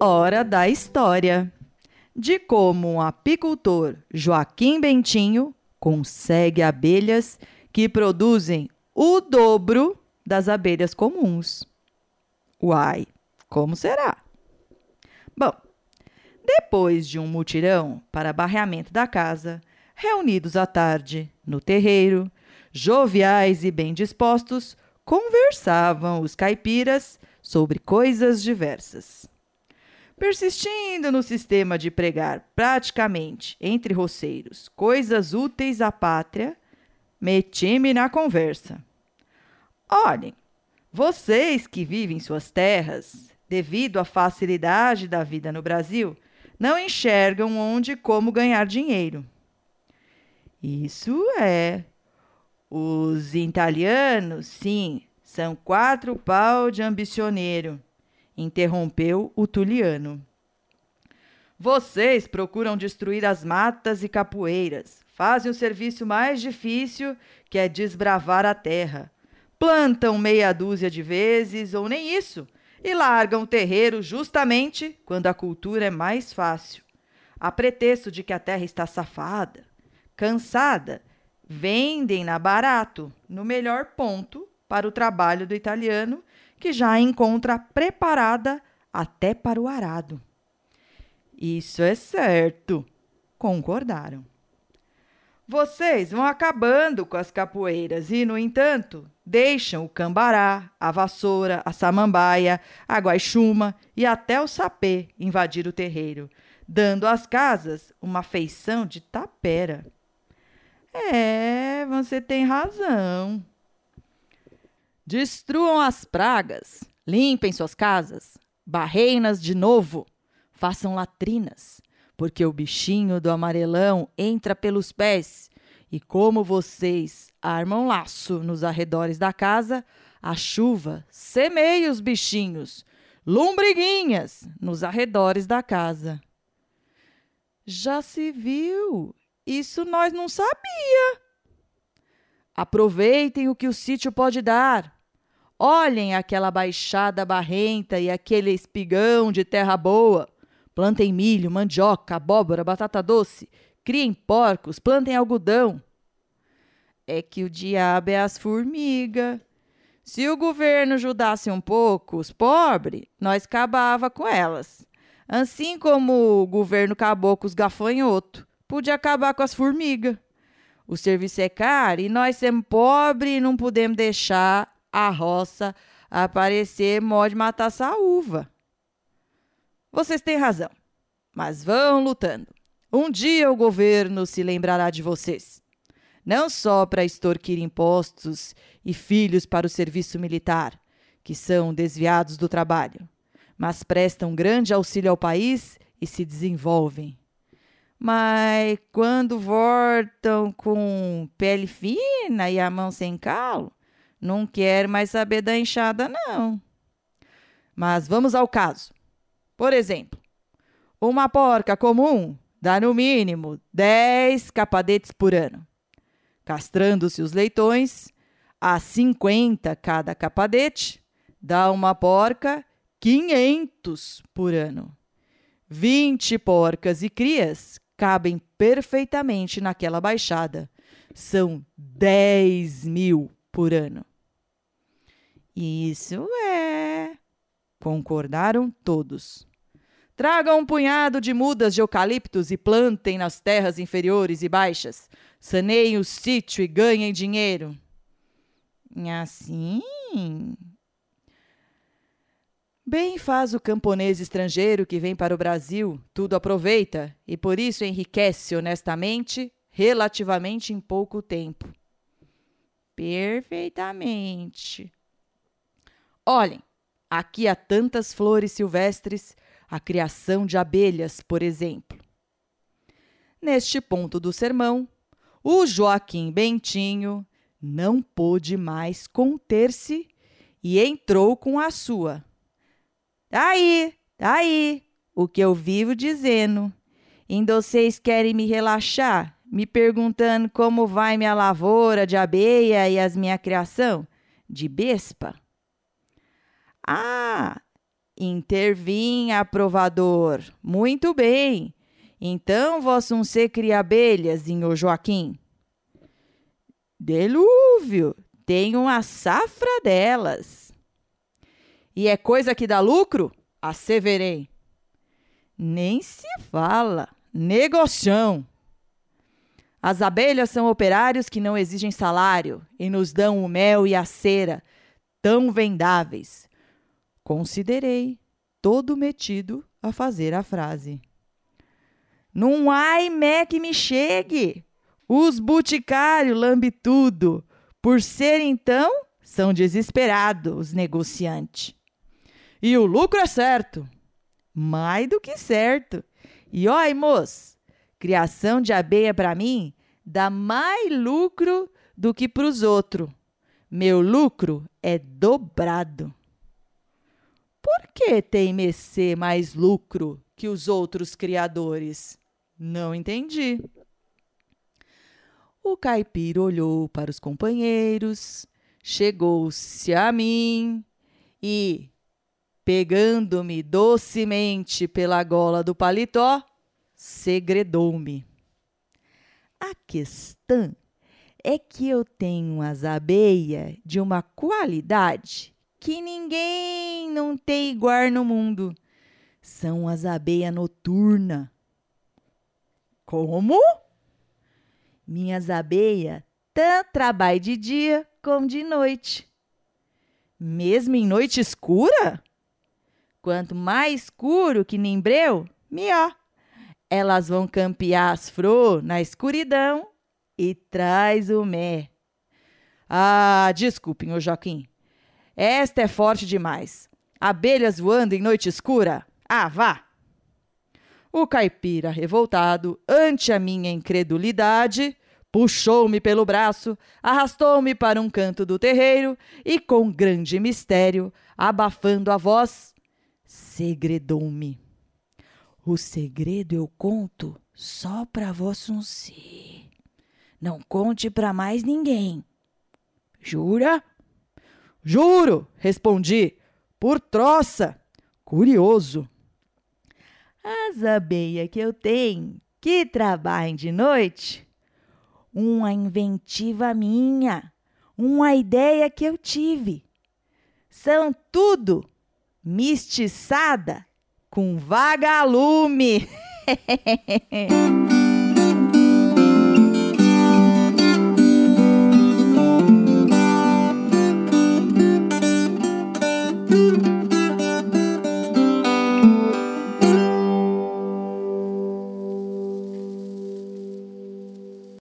hora da história de como um apicultor Joaquim Bentinho consegue abelhas que produzem o dobro das abelhas comuns. Uai, como será? Bom, depois de um mutirão para barreamento da casa, reunidos à tarde no terreiro, joviais e bem dispostos, conversavam os caipiras sobre coisas diversas. Persistindo no sistema de pregar praticamente entre roceiros coisas úteis à pátria, meti-me na conversa. Olhem, vocês que vivem em suas terras, devido à facilidade da vida no Brasil, não enxergam onde e como ganhar dinheiro. Isso é. Os italianos, sim, são quatro pau de ambicioneiro, interrompeu o Tuliano. Vocês procuram destruir as matas e capoeiras, fazem o serviço mais difícil, que é desbravar a terra. Plantam meia dúzia de vezes, ou nem isso, e largam o terreiro justamente quando a cultura é mais fácil. A pretexto de que a terra está safada, cansada, vendem-na barato, no melhor ponto para o trabalho do italiano, que já a encontra preparada até para o arado. Isso é certo, concordaram. Vocês vão acabando com as capoeiras e, no entanto, deixam o cambará, a vassoura, a samambaia, a guaixuma e até o sapê invadir o terreiro, dando às casas uma feição de tapera. É, você tem razão, Destruam as pragas, limpem suas casas, barreiem-nas de novo, façam latrinas, porque o bichinho do amarelão entra pelos pés e como vocês armam laço nos arredores da casa, a chuva semeia os bichinhos, lombriguinhas, nos arredores da casa. Já se viu? Isso nós não sabia. Aproveitem o que o sítio pode dar. Olhem aquela baixada barrenta e aquele espigão de terra boa. Plantem milho, mandioca, abóbora, batata doce. Criem porcos, plantem algodão. É que o diabo é as formigas. Se o governo ajudasse um pouco os pobres, nós acabava com elas. Assim como o governo acabou com os gafanhotos, podia acabar com as formigas. O serviço é caro e nós somos pobres e não podemos deixar a roça aparecer pode matar essa uva. Vocês têm razão, mas vão lutando. Um dia o governo se lembrará de vocês. Não só para extorquir impostos e filhos para o serviço militar, que são desviados do trabalho, mas prestam grande auxílio ao país e se desenvolvem. Mas quando voltam com pele fina e a mão sem calo, não quer mais saber da enxada, não. Mas vamos ao caso. Por exemplo, uma porca comum dá no mínimo 10 capadetes por ano. Castrando-se os leitões, a 50 cada capadete, dá uma porca 500 por ano. 20 porcas e crias cabem perfeitamente naquela baixada. São 10 mil por ano. Isso é. Concordaram todos. Tragam um punhado de mudas de eucaliptos e plantem nas terras inferiores e baixas. Saneiem o sítio e ganhem dinheiro. Assim. Bem faz o camponês estrangeiro que vem para o Brasil, tudo aproveita e por isso enriquece honestamente, relativamente em pouco tempo. Perfeitamente. Olhem, aqui há tantas flores silvestres, a criação de abelhas, por exemplo. Neste ponto do sermão, o Joaquim Bentinho não pôde mais conter-se e entrou com a sua. Tá aí, tá aí, o que eu vivo dizendo. Ainda vocês querem me relaxar, me perguntando como vai minha lavoura de abeia e as minha criação de bespa? Ah, intervim, aprovador. Muito bem. Então se cria abelhas, senhor Joaquim? Delúvio, tenho uma safra delas. E é coisa que dá lucro? Asseverei. Nem se fala. Negocião. As abelhas são operários que não exigem salário e nos dão o mel e a cera, tão vendáveis. Considerei, todo metido a fazer a frase. Não ai mé que me chegue. Os boticários lambe tudo. Por ser então, são desesperados os negociantes. E o lucro é certo. Mais do que certo. E oi, moço, criação de abelha para mim dá mais lucro do que para os outros. Meu lucro é dobrado. Por que tem Messê mais lucro que os outros criadores? Não entendi. O caipira olhou para os companheiros, chegou-se a mim e, pegando-me docemente pela gola do paletó, segredou-me. A questão é que eu tenho as abelhas de uma qualidade que ninguém não tem igual no mundo. São as abelhas noturnas como? Minhas abelhas tanto trabalham de dia como de noite. Mesmo em noite escura? Quanto mais escuro que nimbreu, melhor. Elas vão campear as flores na escuridão e traz o mé. Ah, desculpem, ô Joaquim. Esta é forte demais. Abelhas voando em noite escura? Ah, vá! O caipira, revoltado ante a minha incredulidade, puxou-me pelo braço, arrastou-me para um canto do terreiro e, com grande mistério, abafando a voz, segredou-me. O segredo eu conto só para vós si. Não conte para mais ninguém. Jura? Juro, respondi, por troça, curioso. As abelhas que eu tenho, que trabalhem de noite, uma inventiva minha, uma ideia que eu tive. São tudo mistiçada com vagalume.